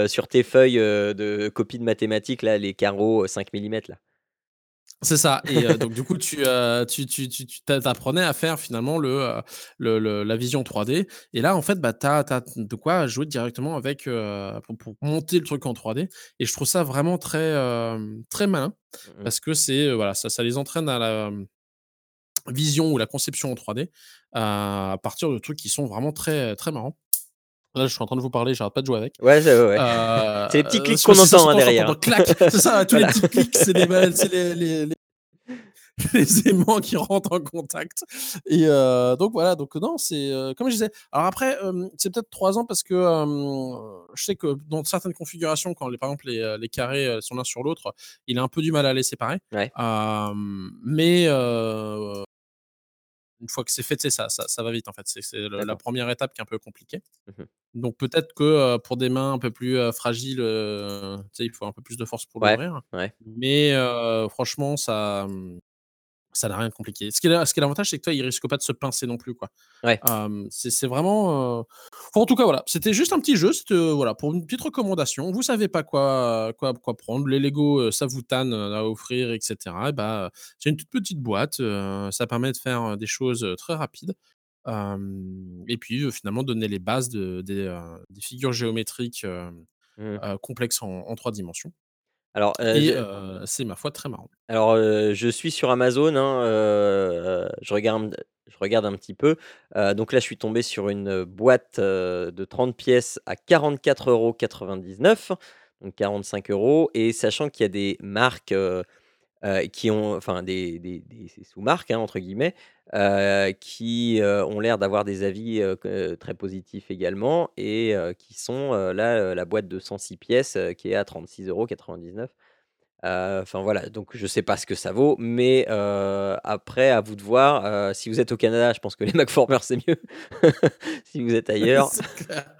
[SPEAKER 1] sur tes feuilles, de copie de mathématiques là, les carreaux, heu, 5 millimètres là.
[SPEAKER 2] C'est ça et heu, donc du coup, tu, heu, tu tu tu tu apprenais à faire finalement le, heu, le le la vision 3D et là, en fait, bah, tu as de quoi jouer directement avec, pour pour monter le truc en 3D et je trouve ça vraiment très, très malin
[SPEAKER 1] Mmh mh.
[SPEAKER 2] parce que c'est, voilà, ça ça les entraîne à la, vision ou la conception en 3D à partir de trucs qui sont vraiment très, très marrants. Là, je suis en train de vous parler, j'arrête pas de jouer avec.
[SPEAKER 1] Ouais, c'est ouais, ouais. C'est les petits clics qu'on entend, hein, derrière,
[SPEAKER 2] c'est ça, tous les petits clics, c'est les c'est les les les les aimants qui rentrent en contact et heu, donc voilà, donc non, c'est, heu, comme je disais alors après, c'est peut-être 3 ans parce que, je sais que dans certaines configurations, quand les par exemple les, carrés, sont l'un sur l'autre, il a un peu du mal à les séparer.
[SPEAKER 1] Ouais.
[SPEAKER 2] Mais, une fois que c'est fait, ça ça ça va vite en fait. C'est la. 1re étape qui est un peu compliquée.
[SPEAKER 1] Mmh mh.
[SPEAKER 2] Donc peut-être que, heu, pour des mains un peu plus, heu, fragiles, sais, il faut un peu plus de force pour
[SPEAKER 1] Ouais,
[SPEAKER 2] l'ouvrir.
[SPEAKER 1] ouais.
[SPEAKER 2] Mais, heu, franchement, ça, mmh, ça n'a rien de compliqué. Ce qui est la ce qui est l'avantage, c'est que, tu vois, il risque pas de se pincer non plus, quoi.
[SPEAKER 1] Ouais.
[SPEAKER 2] C'est vraiment, enfin, en tout cas, voilà, c'était juste un petit jeu, heu, voilà, pour une petite recommandation. Vous savez pas quoi quoi quoi prendre, les Lego, heu, ça vous tanne, heu, à offrir et cetera et bah, c'est une toute petite boîte, ça permet de faire des choses, très rapides. Et puis, finalement donner les bases de des, figures géométriques,
[SPEAKER 1] Mmh.
[SPEAKER 2] complexes en en 3 dimensions
[SPEAKER 1] Alors,
[SPEAKER 2] et
[SPEAKER 1] je
[SPEAKER 2] heu, c'est ma foi très marrant.
[SPEAKER 1] alors, heu, je suis sur Amazon, hein, je regarde je regarde un petit peu. Donc là, je suis tombé sur une boîte, de 30 pièces à 44,99 €, donc 45 € et sachant qu'il y a des marques, heu, qui ont enfin des des «sous-marques», hein, entre guillemets, heu, qui, heu, ont l'air d'avoir des avis, très positifs également et qui sont, là, la boîte de 106 pièces, qui est à 36,99 €. Heu, enfin voilà, donc je sais pas ce que ça vaut, mais, heu, après à vous de voir, heu, si vous êtes au Canada, je pense que les Macformer, c'est mieux. Si vous êtes ailleurs,
[SPEAKER 2] C'est clair.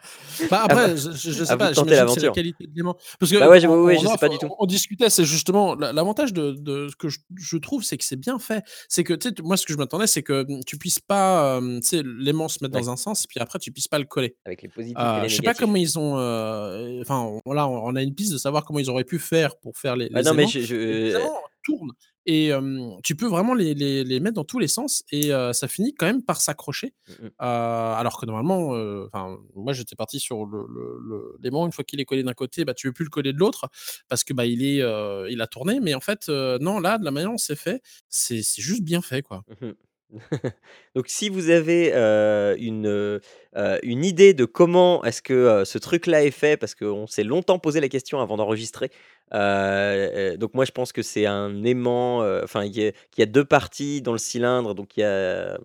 [SPEAKER 2] Bah,
[SPEAKER 1] à vous
[SPEAKER 2] après, je je je
[SPEAKER 1] à
[SPEAKER 2] sais
[SPEAKER 1] vous de
[SPEAKER 2] pas,
[SPEAKER 1] tenter
[SPEAKER 2] j'imagine que c'est la
[SPEAKER 1] l'aventure.
[SPEAKER 2] qualité de l'aimant. Parce
[SPEAKER 1] Bah ouais, je oui, je sais pas du tout.
[SPEAKER 2] on discutait, c'est justement l'a l'avantage de de ce que je je trouve, c'est que c'est bien fait. C'est que, tu sais, moi, ce que je m'attendais, c'est que, mmh, tu puisses pas, hem, tu sais, l'aimant se mettre
[SPEAKER 1] Ouais.
[SPEAKER 2] dans un sens, puis après tu puisses pas le coller.
[SPEAKER 1] Avec les positifs et
[SPEAKER 2] Heu,
[SPEAKER 1] les
[SPEAKER 2] je sais pas comment ils ont, heu, enfin, voilà, on a une piste de savoir comment ils auraient pu faire pour faire les
[SPEAKER 1] Ah
[SPEAKER 2] les
[SPEAKER 1] non, mais je
[SPEAKER 2] finalement tournent et tu peux vraiment les les les mettre dans tous les sens et ça finit quand même par s'accrocher.
[SPEAKER 1] Mmh mh.
[SPEAKER 2] Heu, alors que normalement, moi, j'étais parti sur le le le l'aimant, une fois qu'il est collé d'un côté, bah, tu veux plus le coller de l'autre parce que, bah, il est, il a tourné mais en fait, non, là, de la manière dont c'est fait, c'est c'est juste bien fait, quoi.
[SPEAKER 1] Mmh mh. Donc si vous avez, une, une idée de comment est-ce que, ce truc-là est fait, parce qu'on s'est longtemps posé la question avant d'enregistrer. Heu, donc moi je pense que c'est un aimant, heu, enfin il a qu'il y a 2 parties dans le cylindre, donc il y a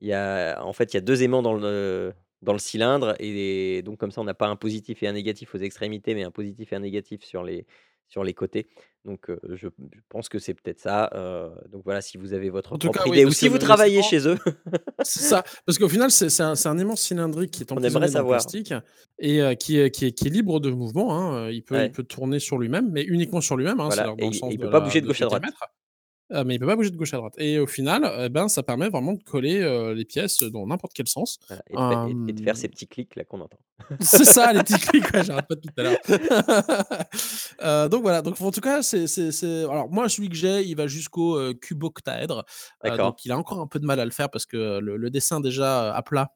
[SPEAKER 1] il y a en fait, il y a 2 aimants dans le dans le cylindre et donc comme ça on n'a pas un positif et un négatif aux extrémités, mais un positif et un négatif sur les sur les côtés. Donc je je pense que c'est peut-être ça, donc voilà, si vous avez votre
[SPEAKER 2] En cas,
[SPEAKER 1] propre
[SPEAKER 2] oui,
[SPEAKER 1] idée ou si vous
[SPEAKER 2] le
[SPEAKER 1] travaillez chez eux.
[SPEAKER 2] c'est ça, parce qu'au final, c'est un un aimant cylindrique qui est
[SPEAKER 1] On aimerait
[SPEAKER 2] emprisonné dans le
[SPEAKER 1] savoir.
[SPEAKER 2] plastique et qui est qui est qui est libre de mouvement, hein, il peut il peut tourner sur lui-même, mais uniquement sur lui-même, hein,
[SPEAKER 1] Voilà et il et
[SPEAKER 2] sens
[SPEAKER 1] il
[SPEAKER 2] de
[SPEAKER 1] peut pas bouger de gauche à droite.
[SPEAKER 2] Heu, mais il peut pas bouger de gauche à droite et au final, et ben, ça permet vraiment de coller, heu, les pièces dans n'importe quel sens.
[SPEAKER 1] Voilà et de et faire
[SPEAKER 2] Hem
[SPEAKER 1] ces petits clics là qu'on entend.
[SPEAKER 2] c'est ça, les petits clics, ouais, j'arrête pas depuis tout à l'heure. Heu, donc voilà, donc en tout cas, c'est alors moi, celui que j'ai, il va jusqu'au, cuboctaèdre, donc il a encore un peu de mal à le faire parce que le le dessin déjà à plat.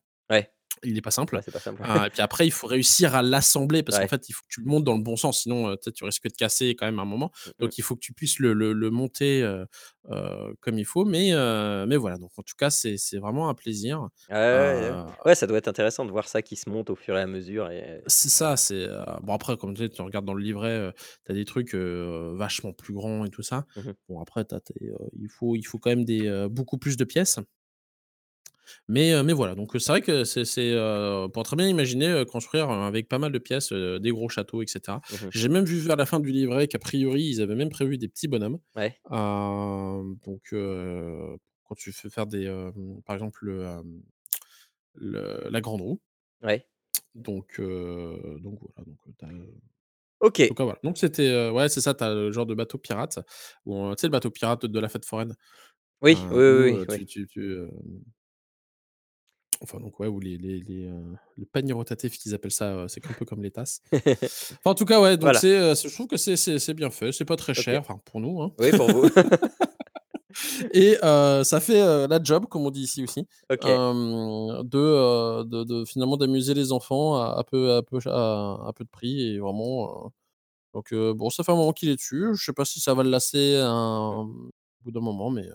[SPEAKER 2] Il est pas simple,
[SPEAKER 1] Ouais, pas simple.
[SPEAKER 2] heu, et puis après il faut réussir à l'assembler parce qu'en fait, il faut que tu le montes dans le bon sens, sinon, heu, tu risques de casser quand même à un moment.
[SPEAKER 1] Mmh mh.
[SPEAKER 2] Donc il faut que tu puisses le le le monter, heu, comme il faut, mais mais voilà, donc en tout cas, c'est vraiment un plaisir,
[SPEAKER 1] Ouais, ça doit être intéressant de voir ça qui se monte au fur et à mesure et
[SPEAKER 2] C'est ça, c'est, bon après comme tu sais, tu regardes dans le livret, tu as des trucs, vachement plus grands et tout ça.
[SPEAKER 1] Mmh mh.
[SPEAKER 2] Bon après as il faut il faut quand même des, beaucoup plus de pièces. Mais mais voilà, donc c'est vrai que c'est pourrait très bien imaginer, construire, avec pas mal de pièces, des gros châteaux et cetera.
[SPEAKER 1] Mmh mh.
[SPEAKER 2] J'ai même vu vers la fin du livret qu'a priori, ils avaient même prévu des petits bonhommes.
[SPEAKER 1] Ouais.
[SPEAKER 2] Donc quand tu fais faire des, par exemple le, la grande roue.
[SPEAKER 1] Ouais.
[SPEAKER 2] Donc heu, donc voilà, donc as,
[SPEAKER 1] OK.
[SPEAKER 2] voilà, donc c'était, ouais, c'est ça, tu as le genre de bateau pirate tu sais le bateau pirate de la fête foraine?
[SPEAKER 1] Oui, oui, oui,
[SPEAKER 2] tu enfin donc ouais, où les les les, heu, le panier rotatif qu'ils appellent ça, heu, c'est un peu comme les tasses. Enfin en tout cas, ouais, donc
[SPEAKER 1] Voilà.
[SPEAKER 2] c'est, heu, je trouve que c'est c'est c'est bien fait, c'est pas très
[SPEAKER 1] OK.
[SPEAKER 2] cher, enfin pour nous, hein.
[SPEAKER 1] Oui, pour vous.
[SPEAKER 2] Et heu, ça fait, la job comme on dit ici aussi,
[SPEAKER 1] OK.
[SPEAKER 2] de, de de finalement d'amuser les enfants à à peu à peu à à peu de prix et vraiment, donc bon ça fait un moment qu'il est dessus, je sais pas si ça va le lasser un au bout d'un moment, mais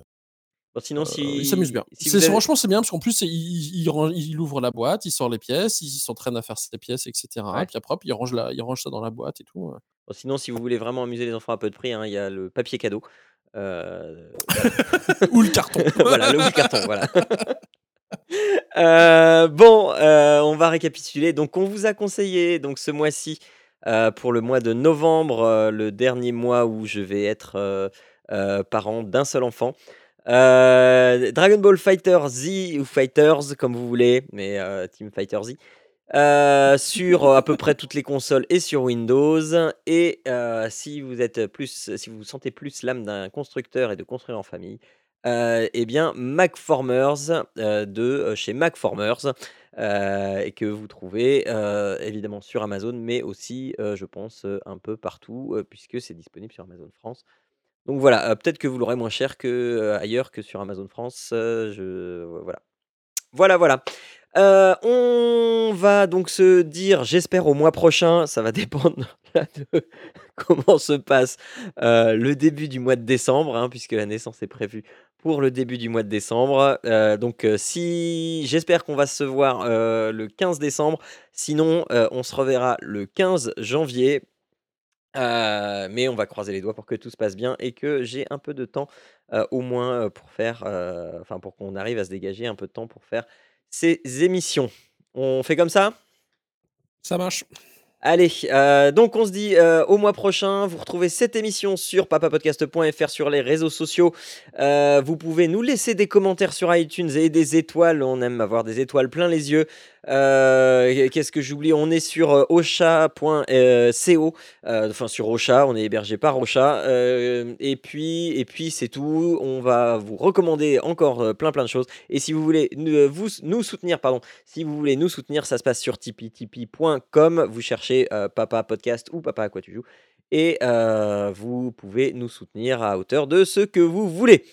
[SPEAKER 1] Bon sinon
[SPEAKER 2] heu, il s'amuse bien.
[SPEAKER 1] si si avez
[SPEAKER 2] franchement c'est bien parce qu'en plus il il il ouvre la boîte, il sort les pièces, il s'entraîne à faire ses pièces et cetera,
[SPEAKER 1] Ouais.
[SPEAKER 2] puis après il range la il range ça dans la boîte et tout,
[SPEAKER 1] Bon sinon, si vous voulez vraiment amuser les enfants à peu de prix, hein, il y a le papier cadeau. Voilà.
[SPEAKER 2] Ou le carton.
[SPEAKER 1] Voilà, le ou le carton, voilà. Bon, heu, on va récapituler. Donc on vous a conseillé donc ce mois-ci, pour le mois de novembre, le dernier mois où je vais être, parent d'un seul enfant. Heu, Dragon Ball FighterZ ou Fighters comme vous voulez, mais heu, team FighterZ. Heu, sur, heu, à peu près toutes les consoles et sur Windows et si vous êtes plus si vous sentez plus l'âme d'un constructeur et de construire en famille, et bien MacFormers, de, chez MacFormers, et que vous trouvez, évidemment sur Amazon, mais aussi, je pense, un peu partout, puisque c'est disponible sur Amazon France. Donc voilà, peut-être que vous l'aurez moins cher que, ailleurs que sur Amazon France, je voilà. Voilà, voilà. On va donc se dire, j'espère au mois prochain, ça va dépendre de comment se passe, le début du mois de décembre, hein, puisque la naissance est prévue pour le début du mois de décembre. Donc si j'espère qu'on va se voir, le 15 décembre, sinon, on se reverra le 15 janvier. Heu, mais on va croiser les doigts pour que tout se passe bien et que j'ai un peu de temps, heu, au moins, heu, pour faire, heu, enfin pour qu'on arrive à se dégager un peu de temps pour faire ces émissions. On fait comme ça?
[SPEAKER 2] Ça marche.
[SPEAKER 1] Allez, heu, donc on se dit, heu, au mois prochain. Vous retrouvez cette émission sur papapodcast.fr, sur les réseaux sociaux. Heu, vous pouvez nous laisser des commentaires sur iTunes et des étoiles, on aime avoir des étoiles plein les yeux. Heu, qu'est-ce que j'oublie? On est sur, heu, ocha.co, heu, enfin sur Ocha, on est hébergé par Ocha, et puis et puis c'est tout. On va vous recommander encore, plein, plein de choses et si vous voulez ne vous nous soutenir, pardon, si vous voulez nous soutenir, ça se passe sur Tipeee, tipeee.com. Vous cherchez, Papa Podcast ou Papa à quoi tu joues et vous pouvez nous soutenir à hauteur de ce que vous voulez.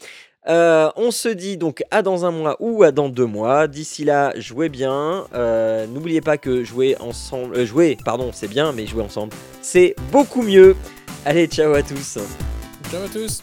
[SPEAKER 1] Heu, on se dit donc à dans 1 mois ou à dans 2 mois. D'ici là, jouez bien, heu, n'oubliez pas que jouer ensemble heu, jouer, pardon, c'est bien, mais jouer ensemble, c'est beaucoup mieux. Allez, ciao à tous.
[SPEAKER 2] Ciao à tous.